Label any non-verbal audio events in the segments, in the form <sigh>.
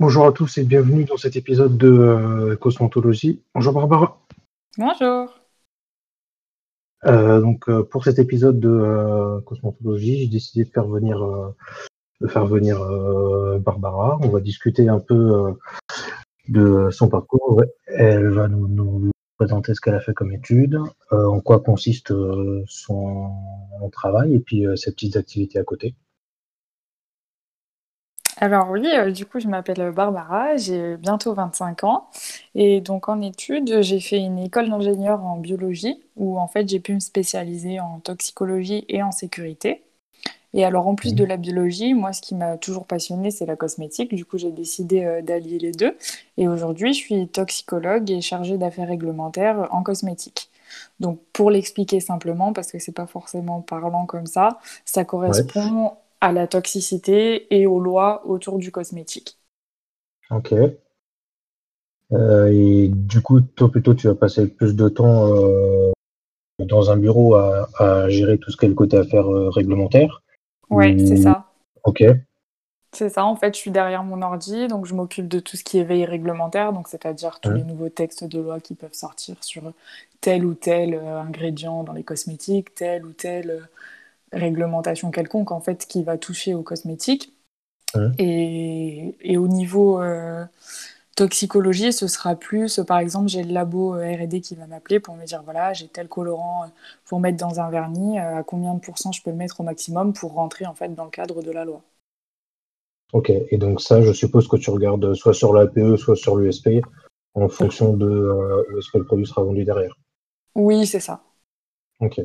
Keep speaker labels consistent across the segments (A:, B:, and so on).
A: Bonjour à tous et bienvenue dans cet épisode de euh, Cosmontologie. Bonjour Barbara.
B: Bonjour.
A: Euh, donc euh, pour cet épisode de euh, Cosmontologie, j'ai décidé de faire venir, de faire venir Barbara. On va discuter un peu de son parcours. Elle va nous, nous présenter ce qu'elle a fait comme étude, en quoi consiste son travail et puis ses petites activités à côté.
B: Alors oui, euh, du coup, je m'appelle Barbara, j'ai bientôt 25 ans et donc en études, j'ai fait une école d'ingénieur en biologie où en fait j'ai pu me spécialiser en toxicologie et en sécurité. Et alors en plus de
A: Mhm.
B: la biologie, moi ce qui m'a toujours passionnée, c'est la cosmétique. Du coup, j'ai décidé euh, d'allier les deux et aujourd'hui, je suis toxicologue et chargée d'affaires réglementaires en cosmétique. Donc pour l'expliquer simplement, parce que c'est pas forcément parlant comme ça, ça
A: Ouais,
B: correspond à la toxicité et aux lois autour du cosmétique.
A: ok. Euh, et du coup, toi plutôt, tu vas passer plus de temps euh, dans un bureau à, à gérer tout ce qui est le côté affaires euh, réglementaires.
B: Ouais, c'est ça.
A: ok,
B: C'est ça, en fait, je suis derrière mon ordi, donc je m'occupe de tout ce qui est veille réglementaire, donc c'est-à-dire tous les nouveaux textes de loi qui peuvent sortir sur tel ou tel ingrédient dans les cosmétiques, telle ou euh, réglementation quelconque, en fait, qui va toucher aux cosmétiques. Et, et au niveau euh, toxicologie, ce sera plus, par exemple, j'ai le labo euh, R&D qui va m'appeler pour me dire, voilà, j'ai tel colorant euh, pour mettre dans un vernis, à combien de pourcents je peux le mettre au maximum pour rentrer, en fait, dans le cadre de la loi.
A: ok. Et donc ça, je suppose que tu regardes soit sur l'APE, soit sur l'USP, en fonction de euh, est-ce que le produit sera vendu derrière.
B: Oui, c'est ça.
A: Ok.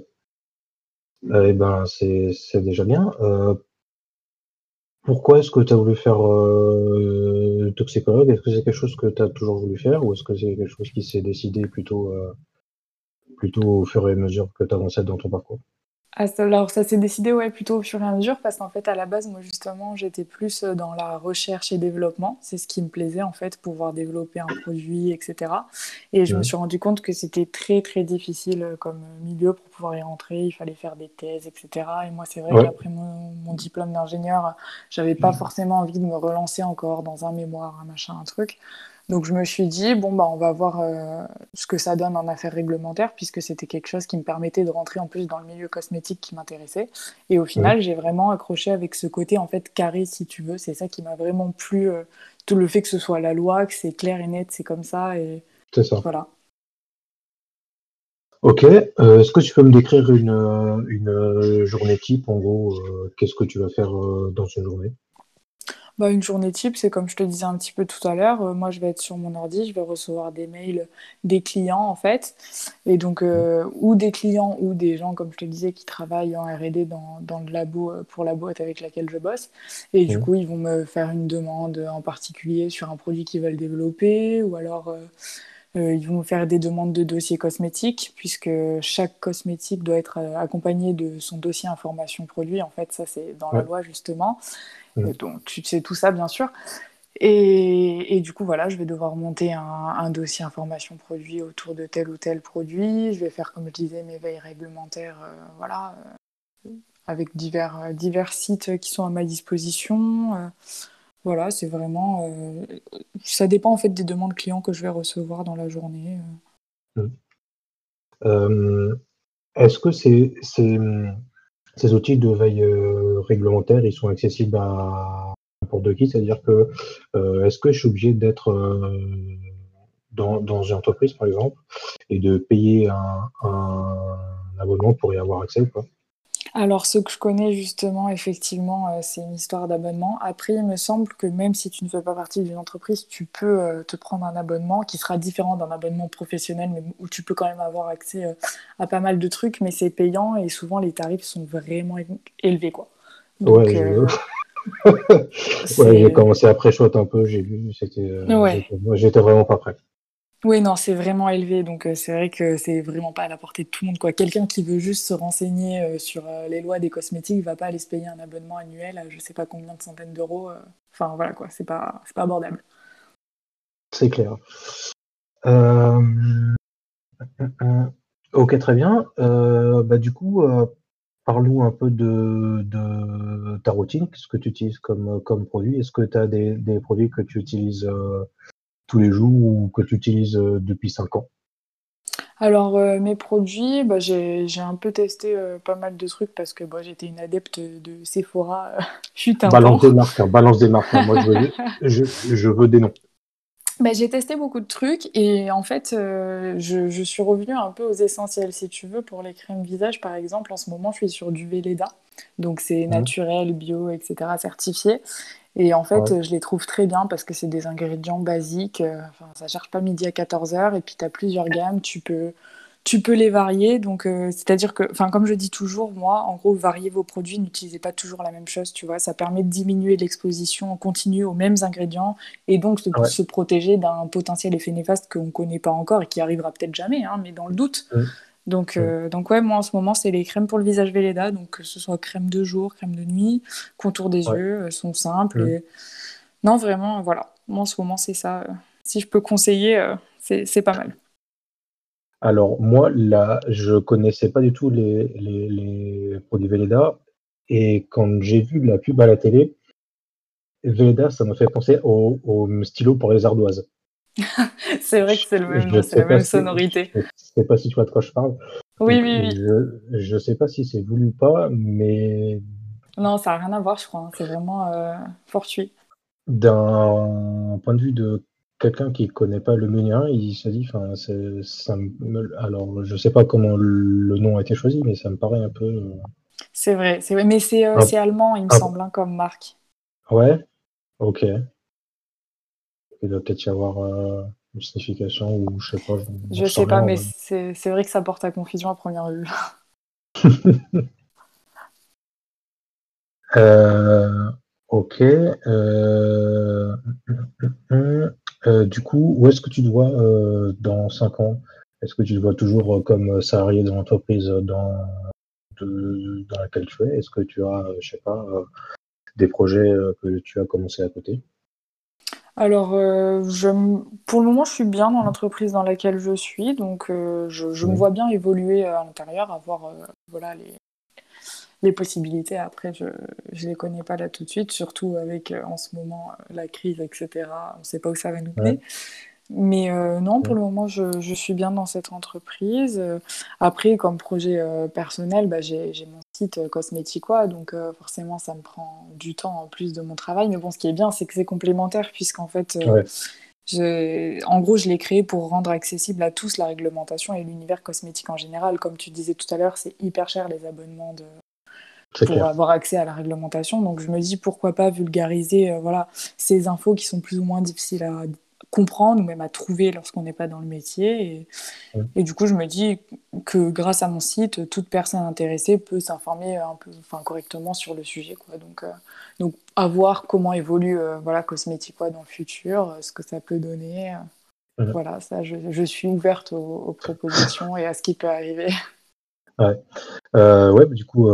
A: Eh ben, c'est c'est déjà bien. Euh, pourquoi est-ce que tu as voulu faire euh, toxicologue? Est-ce que c'est quelque chose que tu as toujours voulu faire ou est-ce que c'est quelque chose qui s'est décidé plutôt, euh, plutôt au fur et à mesure que tu avançais dans ton parcours?
B: Ah, alors ça s'est décidé ouais, plutôt au fur et à mesure parce qu'en fait à la base moi justement j'étais plus euh, dans la recherche et développement, c'est ce qui me plaisait en fait, pouvoir développer un produit etc. Et je me suis rendu compte que c'était très très difficile euh, comme euh, milieu pour pouvoir y rentrer, il fallait faire des thèses etc. Et moi c'est vrai
A: Ouais.
B: qu'après mon, mon diplôme d'ingénieur j'avais pas forcément envie de me relancer encore dans un mémoire, un machin, un truc. Donc je me suis dit, bon, bah, on va voir euh, ce que ça donne en affaires réglementaires, puisque c'était quelque chose qui me permettait de rentrer en plus dans le milieu cosmétique qui m'intéressait. Et au final, j'ai vraiment accroché avec ce côté, en fait, carré, si tu veux. C'est ça qui m'a vraiment plu, euh, tout le fait que ce soit la loi, que c'est clair et net, c'est comme ça, et
A: c'est ça.
B: voilà.
A: Ok. Euh, est-ce que tu peux me décrire une, une journée type, en gros, qu'est-ce que tu vas faire dans une journée?
B: Bah, une journée type, c'est comme je te disais un petit peu tout à l'heure, euh, moi je vais être sur mon ordi, je vais recevoir des mails des clients en fait, et donc euh, ou des clients ou des gens comme je te disais qui travaillent en R&D dans, dans le labo euh, pour la boîte avec laquelle je bosse, et du
A: hum,
B: coup ils vont me faire une demande en particulier sur un produit qu'ils veulent développer, ou alors ils vont me faire des demandes de dossiers cosmétiques, puisque chaque cosmétique doit être euh, accompagné de son dossier information produit, en fait ça c'est dans la loi justement. Et
A: Hum,
B: donc, tu sais tout ça, bien sûr. Et, et du coup, voilà, je vais devoir monter un, un dossier information produit autour de tel ou tel produit. Je vais faire, comme je disais, mes veilles réglementaires, euh, voilà, euh, avec divers, euh, divers sites qui sont à ma disposition. Euh, voilà, c'est vraiment. euh, ça dépend en fait des demandes clients que je vais recevoir dans la journée. euh.
A: hum. Euh, est-ce que ces, outils de veille réglementaire, ils sont accessibles à n'importe qui? C'est-à-dire que est-ce que je suis obligé d'être dans, dans une entreprise, par exemple, et de payer un, un abonnement pour y avoir accès ou pas?
B: Alors, ce que je connais justement, effectivement, euh, c'est une histoire d'abonnement. Après, il me semble que même si tu ne fais pas partie d'une entreprise, tu peux euh, te prendre un abonnement qui sera différent d'un abonnement professionnel, mais où tu peux quand même avoir accès euh, à pas mal de trucs, mais c'est payant et souvent les tarifs sont vraiment élevés, quoi.
A: Ouais,
B: Donc, euh, <laughs>
A: ouais, j'ai commencé à pré-shot un peu, j'ai vu, c'était,
B: Ouais.
A: j'étais vraiment pas prêt.
B: Oui, non, c'est vraiment élevé, donc euh, c'est vrai que c'est vraiment pas à la portée de tout le monde, quoi. Quelqu'un qui veut juste se renseigner euh, sur euh, les lois des cosmétiques va pas aller se payer un abonnement annuel à je sais pas combien de centaines d'euros. Enfin, voilà, quoi, c'est pas, pas abordable.
A: C'est clair. Ok, très bien. Bah, du coup, parlons un peu de, ta routine, ce que tu utilises comme, comme produit? Est-ce que tu as des, produits que tu utilises tous les jours ou que tu utilises euh, depuis 5 ans?
B: Alors euh, mes produits, bah, j'ai un peu testé pas mal de trucs parce que bah, j'étais une adepte de Sephora. <laughs>
A: un balance des marques, hein, balance des marques. Hein. Moi je veux, <laughs> je, je veux des noms.
B: Bah, j'ai testé beaucoup de trucs et en fait, euh, je, je, suis revenue un peu aux essentiels. Si tu veux, pour les crèmes visage, par exemple, en ce moment, je suis sur du Velleda. Donc, c'est naturel, bio, etc., certifié. Et en fait, je les trouve très bien parce que c'est des ingrédients basiques. Euh, enfin, ça cherche pas midi à 14h et puis tu as plusieurs gammes. Tu peux tu peux les varier. Donc, euh, c'est-à-dire que, enfin, comme je dis toujours, moi, en gros, variez vos produits, n'utilisez pas toujours la même chose, tu vois. Ça permet de diminuer l'exposition en continu aux mêmes ingrédients et donc de se protéger d'un potentiel effet néfaste qu'on ne connaît pas encore et qui arrivera peut-être jamais, hein, mais dans le doute. Donc, euh, donc ouais, moi en ce moment, c'est les crèmes pour le visage Velleda, donc que ce soit crème de jour, crème de nuit, contour des yeux, elles sont simples. Et... Non, vraiment, voilà. Moi en ce moment, c'est ça. Si je peux conseiller, c'est pas mal.
A: Alors moi, là, je connaissais pas du tout les, les, produits Velleda. Et quand j'ai vu la pub à la télé, Velleda, ça me fait penser au, stylo pour les ardoises. <laughs>
B: c'est vrai que c'est le même, la même sonorité.
A: je ne sais pas si tu vois de quoi je parle.
B: Oui, oui, oui.
A: Je ne sais pas si c'est voulu ou pas, mais.
B: Non, ça n'a rien à voir, je crois. C'est vraiment euh, fortuit.
A: D'un point de vue de quelqu'un qui connaît pas le mien, il se dit, enfin, ça alors je sais pas comment le nom a été choisi, mais ça me paraît un peu. Euh,
B: c'est vrai, c'est vrai, mais c'est euh, allemand, il me semble, hein, comme marque.
A: Ouais, ok. Il doit peut-être y avoir euh, une signification ou je sais pas.
B: Je, sais pas, mais c'est vrai que ça porte à confusion à première vue. <laughs> <laughs>
A: ok. Euh... Euh, du coup, où est-ce que tu te vois euh, dans 5 ans? Est-ce que tu te vois toujours euh, comme salarié de l'entreprise dans, dans laquelle tu es? Est-ce que tu as, je sais pas, des projets que tu as commencé à côté?
B: Alors, je, pour le moment, je suis bien dans l'entreprise dans laquelle je suis, donc je, me vois bien évoluer à l'intérieur, avoir voilà, les, les possibilités, après, je ne les connais pas là tout de suite, surtout avec euh, en ce moment euh, la crise, etc. On ne sait pas où ça va nous mener. Mais euh, non, pour le moment, je, je, suis bien dans cette entreprise. après, comme projet personnel, bah, j'ai mon site Cosmeticoa, donc forcément, ça me prend du temps en plus de mon travail. Mais bon, ce qui est bien, c'est que c'est complémentaire, puisqu'en fait, en gros, je l'ai créé pour rendre accessible à tous la réglementation et l'univers cosmétique en général. Comme tu disais tout à l'heure, c'est hyper cher les abonnements de, pour avoir accès à la réglementation. Donc je me dis pourquoi pas vulgariser euh, voilà, ces infos qui sont plus ou moins difficiles à comprendre ou même à trouver lorsqu'on n'est pas dans le métier. Et, et, du coup, je me dis que grâce à mon site, toute personne intéressée peut s'informer un peu, enfin, correctement sur le sujet. Quoi. Donc, euh, donc, à voir comment évolue euh, voilà, Cosmetic quoi, dans le futur, ce que ça peut donner. Voilà, ça, je, je suis ouverte aux, aux, propositions et à ce qui peut arriver. <laughs>
A: Ouais, ouais du coup,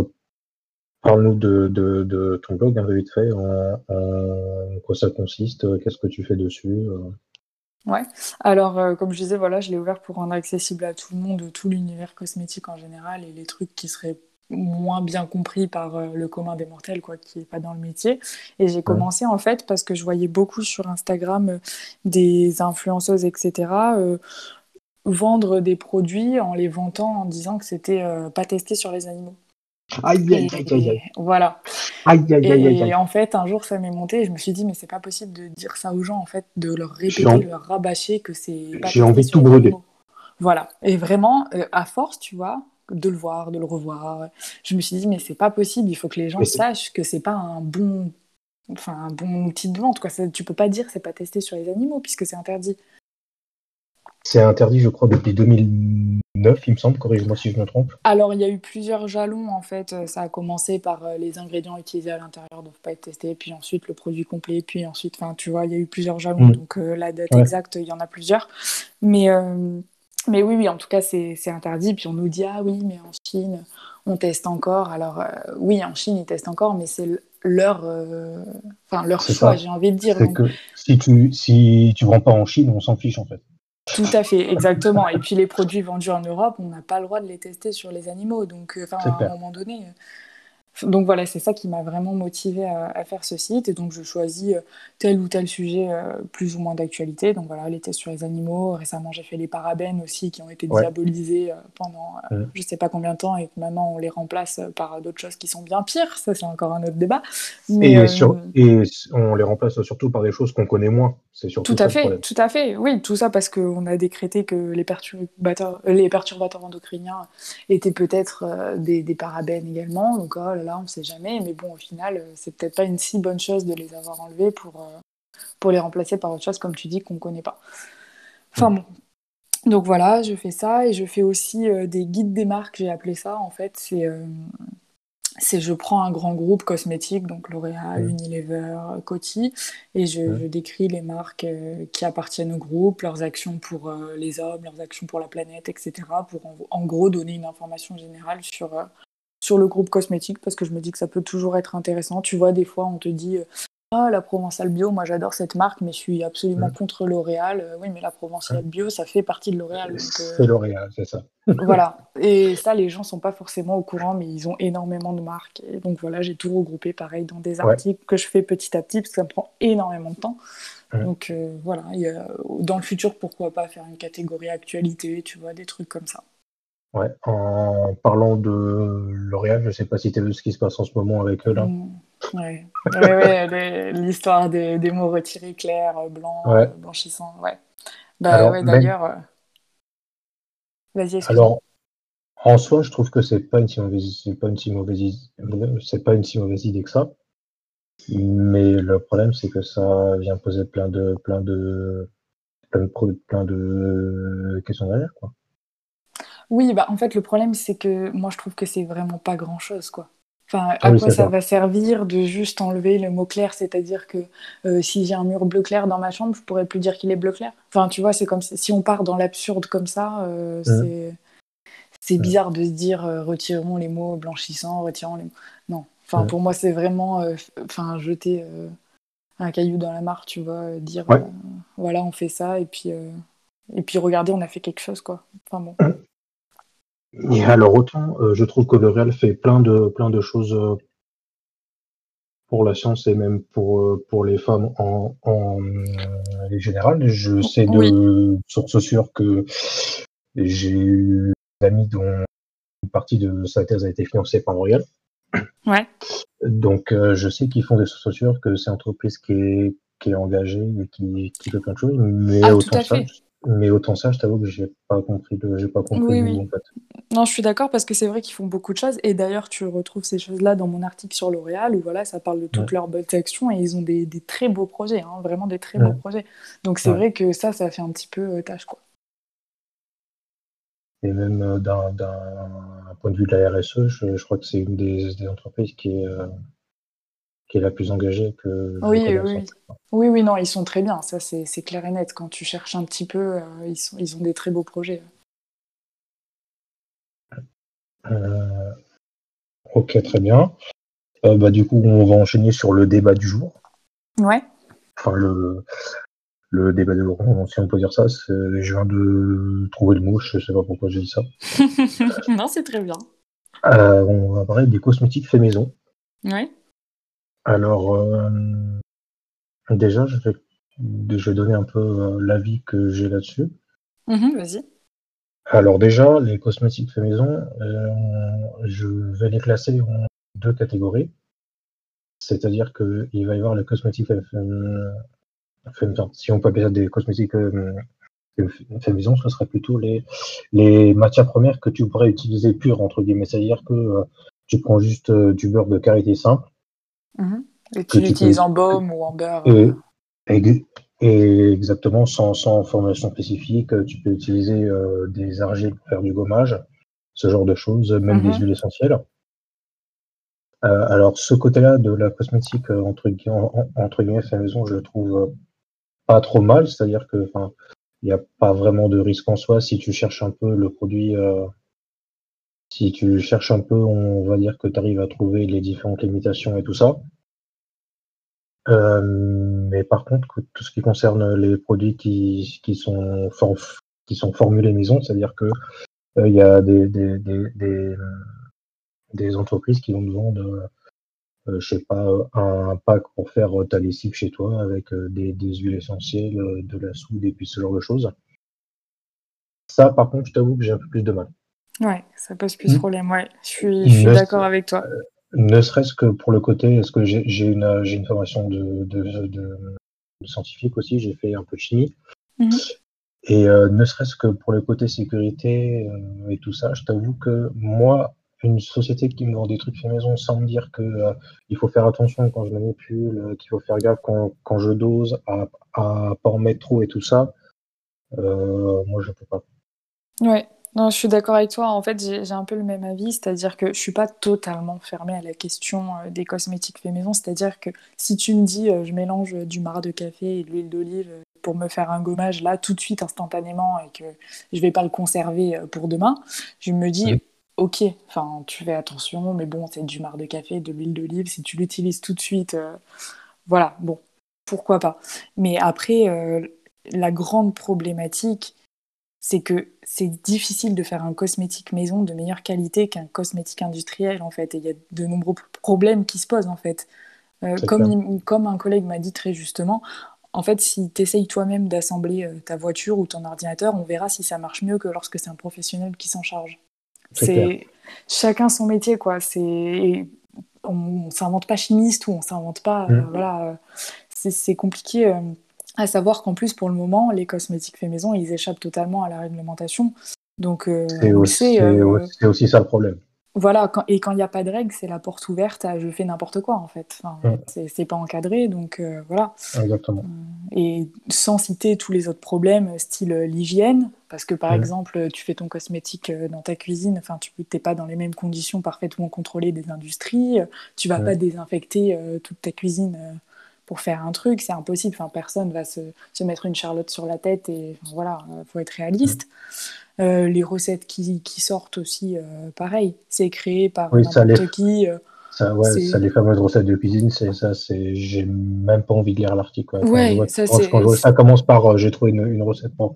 A: Parle-nous de, ton blog un peu vite fait, en, quoi ça consiste, qu'est-ce que tu fais dessus euh?
B: Ouais, alors euh, comme je disais, voilà, je l'ai ouvert pour rendre accessible à tout le monde tout l'univers cosmétique en général et les trucs qui seraient moins bien compris par euh, le commun des mortels, quoi, qui n'est pas dans le métier. Et j'ai commencé en fait parce que je voyais beaucoup sur Instagram des influenceuses, etc., vendre des produits en les vantant en disant que c'était pas testé sur les animaux.
A: Aïe, aïe, aïe, aïe,
B: Voilà.
A: Aïe, aïe, aïe,
B: et en fait, un jour, ça m'est monté et je me suis dit, mais c'est pas possible de dire ça aux gens, en fait, de leur répéter, de leur rabâcher que c'est.
A: J'ai envie de tout brûler.
B: Voilà. Et vraiment, euh, à force, tu vois, de le voir, de le revoir, je me suis dit, mais c'est pas possible, il faut que les gens sachent que c'est pas un bon. Enfin, un bon outil de vente, quoi. Ça, tu peux pas dire c'est pas testé sur les animaux, puisque c'est interdit.
A: C'est interdit, je crois, depuis 2009, il me semble, corrige-moi si je me trompe.
B: Alors, il y a eu plusieurs jalons, en fait. Ça a commencé par euh, les ingrédients utilisés à l'intérieur ne doivent pas être testés, puis ensuite le produit complet, puis ensuite, enfin, tu vois, il y a eu plusieurs jalons, mm. donc euh, la date exacte, il y en a plusieurs. Mais, euh, mais oui, oui, en tout cas, c'est interdit. Puis on nous dit, ah oui, mais en Chine, on teste encore. Alors, oui, en Chine, ils testent encore, mais c'est leur, enfin, leur choix, j'ai envie de dire.
A: que si tu si tu vends pas en Chine, on s'en fiche, en fait.
B: Tout à fait, exactement. Et puis les produits vendus en Europe, on n'a pas le droit de les tester sur les animaux. Donc, enfin, à un moment donné, donc voilà, c'est ça qui m'a vraiment motivé à, faire ce site. Et donc je choisis euh, tel ou tel sujet euh, plus ou moins d'actualité. Donc voilà, les tests sur les animaux. Récemment, j'ai fait les parabènes aussi qui ont été diabolisés euh, pendant je je sais pas combien de temps et que maintenant on les remplace par d'autres choses qui sont bien pires. Ça, c'est encore un autre débat.
A: Mais, et, on les remplace surtout par des choses qu'on connaît moins. Surtout
B: tout à fait, tout à fait. Oui, tout ça parce qu'on a décrété que les perturbateurs, les perturbateurs endocriniens étaient peut-être des, des, parabènes également. Donc oh là, on ne sait jamais. Mais bon, au final, euh, c'est peut-être pas une si bonne chose de les avoir enlevés pour, euh, pour les remplacer par autre chose, comme tu dis, qu'on ne connaît pas. Enfin bon. Donc voilà, je fais ça et je fais aussi euh, des guides des marques, j'ai appelé ça. En fait, c'est c'est je prends un grand groupe cosmétique, donc L'Oréal, Unilever, Coty, et je, décris les marques qui appartiennent au groupe, leurs actions pour les hommes, leurs actions pour la planète, etc., pour en, gros donner une information générale sur, sur le groupe cosmétique parce que je me dis que ça peut toujours être intéressant. Tu vois, des fois, on te dit Ah, la Provençale Bio, moi j'adore cette marque, mais je suis absolument contre L'Oréal. Euh, oui, mais la Provençale Bio, ça fait partie de L'Oréal. Euh,
A: c'est L'Oréal, c'est ça. <laughs>
B: voilà. Et ça, les gens sont pas forcément au courant, mais ils ont énormément de marques. Et donc voilà, j'ai tout regroupé pareil dans des articles que je fais petit à petit parce que ça me prend énormément de temps. Donc euh, voilà, y a, dans le futur, pourquoi pas faire une catégorie actualité, tu vois, des trucs comme ça.
A: Ouais, en parlant de L'Oréal, je ne sais pas si tu as vu ce qui se passe en ce moment avec eux là.
B: Ouais, ouais, l'histoire des, des, mots retirés clairs, blancs, ouais. blanchissants. Ouais. Bah, ouais, d'ailleurs. Euh, vas-y,
A: Alors, en soi, je trouve que c'est pas une si mauvaise, c'est pas une si mauvaise, c'est pas une si mauvaise idée que ça. Mais le problème, c'est que ça vient poser plein de, plein de, plein de, plein de questions derrière, quoi.
B: Oui, bah en fait, le problème, c'est que moi, je trouve que c'est vraiment pas grand-chose, quoi. Enfin, à ah quoi ça, va servir de juste enlever le mot clair C'est-à-dire que euh, si j'ai un mur bleu clair dans ma chambre, je pourrais plus dire qu'il est bleu clair. Enfin, tu vois, c'est comme si, on part dans l'absurde comme ça, euh, mmh. c'est mmh. bizarre de se dire euh, retirons les mots blanchissants, retirons les mots. Non. Enfin, mmh. pour moi, c'est vraiment enfin jeter un caillou dans la mare, tu vois, dire voilà, on fait ça et puis et puis regardez, on a fait quelque chose, quoi. Enfin bon.
A: Et alors autant, euh, je trouve que le Real fait plein de, plein de choses euh, pour la science et même pour, euh, pour les femmes en, en général. Je sais de sources sûres que j'ai eu des amis dont une partie de sa thèse a été financée par L'Oréal.
B: Ouais.
A: Donc je sais qu'ils font des sources sûres, que c'est une entreprise qui est, qui est engagée et qui, qui fait plein de choses, mais
B: ah, autant ça,
A: mais autant ça, je t'avoue que j'ai pas compris j'ai pas compris
B: en fait. Non, je suis d'accord parce que c'est vrai qu'ils font beaucoup de choses et d'ailleurs tu retrouves ces choses-là dans mon article sur L'Oréal où voilà, ça parle de toutes leurs bonnes actions et ils ont des, des très beaux projets, hein, vraiment des très beaux projets. Donc c'est vrai que ça, ça fait un petit peu euh, tâche quoi.
A: Et même euh, d'un point de vue de la RSE, je, crois que c'est une des, des, entreprises qui est, euh, qui est la plus engagée que.
B: Oui, oui, oui. Oui, non, ils sont très bien. Ça, c'est clair et net. Quand tu cherches un petit peu, euh, ils, sont, ils ont des très beaux projets.
A: Euh, ok, très bien. Euh, bah, du coup, on va enchaîner sur le débat du jour.
B: Ouais.
A: Enfin, le, le débat du jour, si on peut dire ça. Je viens de trouver le mot, je sais pas pourquoi j'ai dit ça. <laughs>
B: non, c'est très bien.
A: on va parler des cosmétiques faits maison.
B: Ouais.
A: Alors, euh, déjà, je vais, je vais donner un peu euh, l'avis que j'ai là-dessus.
B: Mmh vas-y.
A: Alors déjà, les cosmétiques fait maison, euh, je vais les classer en deux catégories. C'est-à-dire qu'il va y avoir les cosmétiques fait, maison. Si on peut appeler ça des cosmétiques fait maison, ce serait plutôt les, les matières premières que tu pourrais utiliser pures, entre guillemets. C'est-à-dire que tu prends juste du beurre de karité simple,
B: Mhm. Et tu l'utilises en baume ou en beurre
A: et, exactement, sans, sans, formulation spécifique, tu peux utiliser euh, des argiles pour faire du gommage, ce genre de choses, même des mhm. huiles essentielles. Euh, alors, ce côté-là de la cosmétique, euh, entre, entre guillemets, fait maison, je le trouve pas trop mal, c'est-à-dire que il n'y a pas vraiment de risque en soi si tu cherches un peu le produit. Si tu cherches un peu, on va dire que tu arrives à trouver les différentes limitations et tout ça. mais par contre, tout ce qui concerne les produits qui, qui sont, qui sont formulés maison, c'est-à-dire que il y a des, des, des, des, entreprises qui vont te vendre, je sais pas, un pack pour faire ta lessive chez toi avec des, des huiles essentielles, de la soude et puis ce genre de choses. Ça, par contre, je t'avoue que j'ai un peu plus de mal.
B: Ouais, ça pose plus de mmh. problème, ouais. Je suis, d'accord avec toi. Euh,
A: ne serait-ce que pour le côté, est-ce que j'ai une, une formation de, de, de, scientifique aussi, j'ai fait un peu de chimie. Mmh. Et euh, ne serait-ce que pour le côté sécurité euh, et tout ça, je t'avoue que moi, une société qui me vend des trucs fait maison sans me dire que il faut faire attention quand je manipule, qu'il faut faire gaffe quand, quand je dose, à, à pas en mettre trop et tout ça, moi je peux pas.
B: Ouais, non, je suis d'accord avec toi. En fait, j'ai un peu le même avis, c'est-à-dire que je suis pas totalement fermée à la question euh, des cosmétiques faits maison. C'est-à-dire que si tu me dis, euh, je mélange du marc de café et de l'huile d'olive euh, pour me faire un gommage là tout de suite instantanément et que je vais pas le conserver pour demain, je me dis, ok, enfin, tu fais attention, mais bon, c'est du marc de café, de l'huile d'olive. Si tu l'utilises tout de suite, voilà, bon, pourquoi pas. Mais après, la grande problématique c'est que c'est difficile de faire un cosmétique maison de meilleure qualité qu'un cosmétique industriel en fait. Et il y a de nombreux problèmes qui se posent en fait. Euh, comme, comme un collègue m'a dit très justement, en fait, si tu essayes toi-même d'assembler euh, ta voiture ou ton ordinateur, on verra si ça marche mieux que lorsque c'est un professionnel qui s'en charge. C'est chacun son métier quoi. C'est on, s'invente pas chimiste ou on s'invente pas. Euh, mmh. voilà, c'est compliqué. À savoir qu'en plus, pour le moment, les cosmétiques faits maison, ils échappent totalement à la réglementation. Donc,
A: euh, c'est aussi, euh, aussi, ça le problème.
B: Voilà, et quand il n'y a pas de règles, c'est la porte ouverte à je fais n'importe quoi en fait. Enfin, C'est pas encadré, donc euh, voilà.
A: Exactement.
B: Et sans citer tous les autres problèmes, style l'hygiène, parce que par exemple, tu fais ton cosmétique dans ta cuisine, enfin, tu n'es pas dans les mêmes conditions parfaitement contrôlées des industries, tu vas pas désinfecter toute ta cuisine pour faire un truc, c'est impossible. Enfin, personne va se, se, mettre une charlotte sur la tête et voilà, euh, faut être réaliste. Mm. Euh, les recettes qui, qui sortent aussi, euh, pareil, c'est créé par n'importe qui.
A: ça, ouais, ça, les fameuses recettes de cuisine, c'est ça, c'est, j'ai même pas envie de lire l'article.
B: Ouais, ça,
A: quand, ça commence par, j'ai trouvé une, une, recette pour,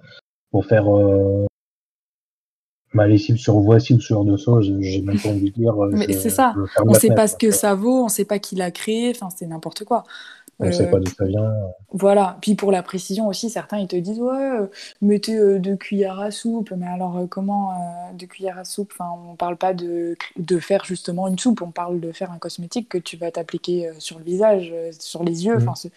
A: pour faire ma lessive sur voici ou ce genre de choses, j'ai même pas envie de lire.
B: Mais c'est ça, on sait pas ce que ça vaut, on sait pas qui l'a créé, enfin, c'est n'importe quoi.
A: On ne sait pas d'où ça vient.
B: Voilà. Puis pour la précision aussi, certains ils te disent ouais, euh, mettez euh, deux cuillères à soupe. Mais alors euh, comment deux cuillères à soupe? Enfin, on parle pas de, de faire justement une soupe. On parle de faire un cosmétique que tu vas t'appliquer sur le visage, sur les yeux. Enfin, mm.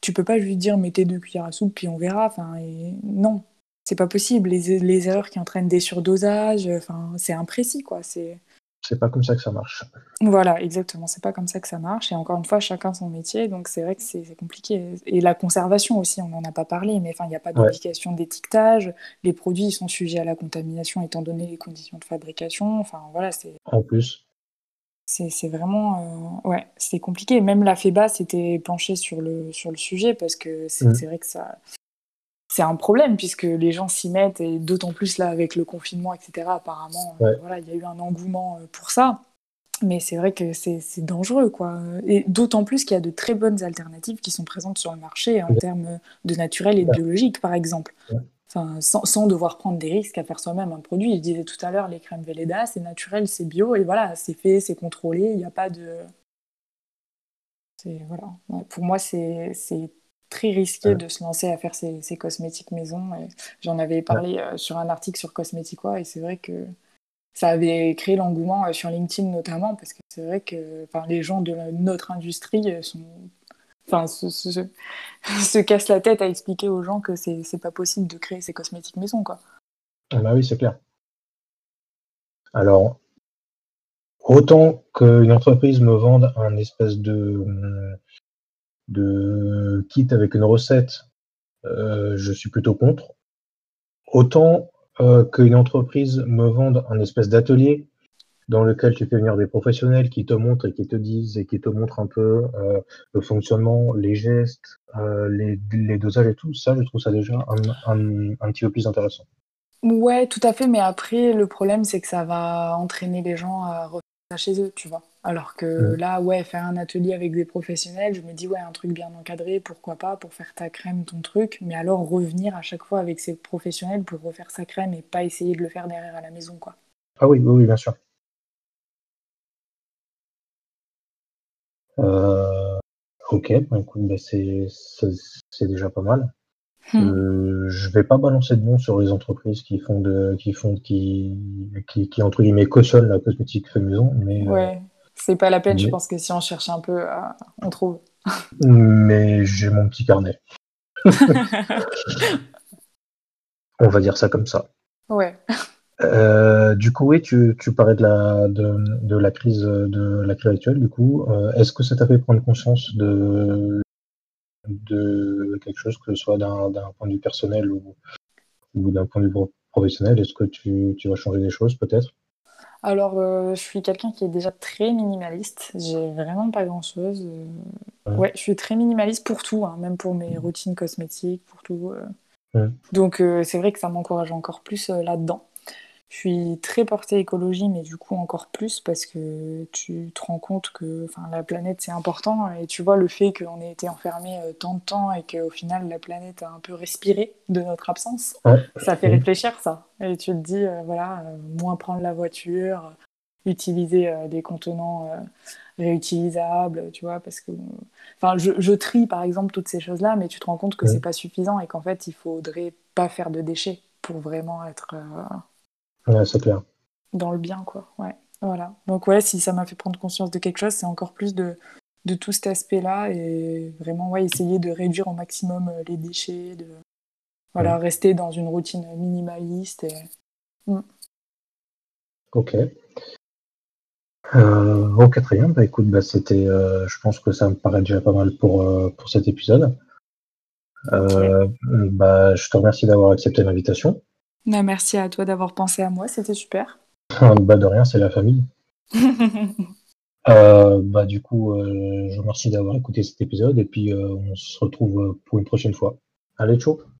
B: tu peux pas juste dire mettez deux cuillères à soupe puis on verra. Enfin, et... non, c'est pas possible. Les, les, erreurs qui entraînent des surdosages. Enfin, c'est imprécis quoi. C'est
A: c'est pas comme ça que ça marche.
B: Voilà, exactement. C'est pas comme ça que ça marche. Et encore une fois, chacun son métier, donc c'est vrai que c'est compliqué. Et la conservation aussi, on n'en a pas parlé, mais enfin, il n'y a pas d'obligation d'étiquetage. Les produits sont sujets à la contamination étant donné les conditions de fabrication. Enfin, voilà, c'est.
A: En plus.
B: C'est vraiment. Euh, ouais, c'est compliqué. Même la FEBA s'était penchée sur le, sur le sujet parce que c'est mmh. vrai que ça, c'est un problème puisque les gens s'y mettent et d'autant plus là avec le confinement, etc. Apparemment, euh, voilà, il y a eu un engouement euh, pour ça. Mais c'est vrai que c'est dangereux, quoi. Et d'autant plus qu'il y a de très bonnes alternatives qui sont présentes sur le marché en termes de naturel et de biologique, par exemple. Enfin, sans, devoir prendre des risques à faire soi-même un produit. Je disais tout à l'heure, les crèmes Velleda, c'est naturel, c'est bio, et voilà, c'est fait, c'est contrôlé, il n'y a pas de... Voilà. pour moi, c'est très risqué de se lancer à faire ses, cosmétiques maison. J'en avais parlé euh, sur un article sur Cosmetiquois et c'est vrai que ça avait créé l'engouement euh, sur LinkedIn notamment parce que c'est vrai que les gens de notre industrie euh, sont enfin, se, <laughs> se, cassent la tête à expliquer aux gens que c'est pas possible de créer ces cosmétiques maison. Quoi.
A: Ah bah oui, c'est clair. Alors, autant qu'une entreprise me vende un espèce de de kit avec une recette, euh, je suis plutôt contre. Autant euh, qu'une entreprise me vende un espèce d'atelier dans lequel tu fais venir des professionnels qui te montrent et qui te disent et qui te montrent un peu euh, le fonctionnement, les gestes, les, dosages et tout, ça, je trouve ça déjà un, un, un, petit peu plus intéressant.
B: Ouais, tout à fait, mais après, le problème, c'est que ça va entraîner les gens à refaire ça chez eux, tu vois. Alors que là, ouais, faire un atelier avec des professionnels, je me dis, ouais, un truc bien encadré, pourquoi pas, pour faire ta crème, ton truc. Mais alors revenir à chaque fois avec ces professionnels pour refaire sa crème et pas essayer de le faire derrière à la maison, quoi.
A: Ah oui, oui, bien sûr. Euh, ok, bah, écoute, bah, c'est déjà pas mal. Hmm. Euh, je vais pas balancer de nom sur les entreprises qui font de, qui font, qui, qui, qui entre guillemets cautionnent la cosmétique fait maison, mais
B: euh, c'est pas la peine. Je pense que si on cherche un peu, on trouve.
A: mais j'ai mon petit carnet. <laughs> on va dire ça comme ça.
B: Ouais.
A: Euh, du coup, oui, tu, tu parlais de la, de, de, la crise de la crise actuelle. Du coup, euh, est-ce que ça t'a fait prendre conscience de, de quelque chose, que ce soit d'un point de vue personnel ou, ou d'un point de vue professionnel? Est-ce que tu, tu vas changer des choses peut-être?
B: Alors, euh, je suis quelqu'un qui est déjà très minimaliste. J'ai vraiment pas grand-chose. Ouais. je suis très minimaliste pour tout, hein, même pour mes routines cosmétiques, pour tout. Donc, c'est vrai que ça m'encourage encore plus là-dedans. Je suis très portée écologie, mais du coup encore plus parce que tu te rends compte que la planète c'est important et tu vois le fait qu'on ait été enfermé euh, tant de temps et qu'au final la planète a un peu respiré de notre absence, ça fait réfléchir ça. Et tu te dis, euh, voilà, euh, moins prendre la voiture, utiliser des contenants réutilisables, tu vois, parce que. Enfin, je, je, trie par exemple toutes ces choses-là, mais tu te rends compte que c'est pas suffisant et qu'en fait il faudrait pas faire de déchets pour vraiment être
A: c'est clair.
B: Dans le bien, quoi. Ouais. Voilà. Donc, ouais, si ça m'a fait prendre conscience de quelque chose, c'est encore plus de, de tout cet aspect-là et vraiment, ouais, essayer de réduire au maximum euh, les déchets, de voilà, rester dans une routine minimaliste. Et... Mm.
A: Ok. Euh, ok, très bien. Bah, écoute, bah, c'était, euh, je pense que ça me paraît déjà pas mal pour, euh, pour cet épisode. Bah, je te remercie d'avoir accepté l'invitation.
B: Bah, merci à toi d'avoir pensé à moi, c'était super.
A: bah de rien, c'est la famille. <laughs> Euh, bah du coup, euh, je vous remercie d'avoir écouté cet épisode et puis euh, on se retrouve pour une prochaine fois. Allez, ciao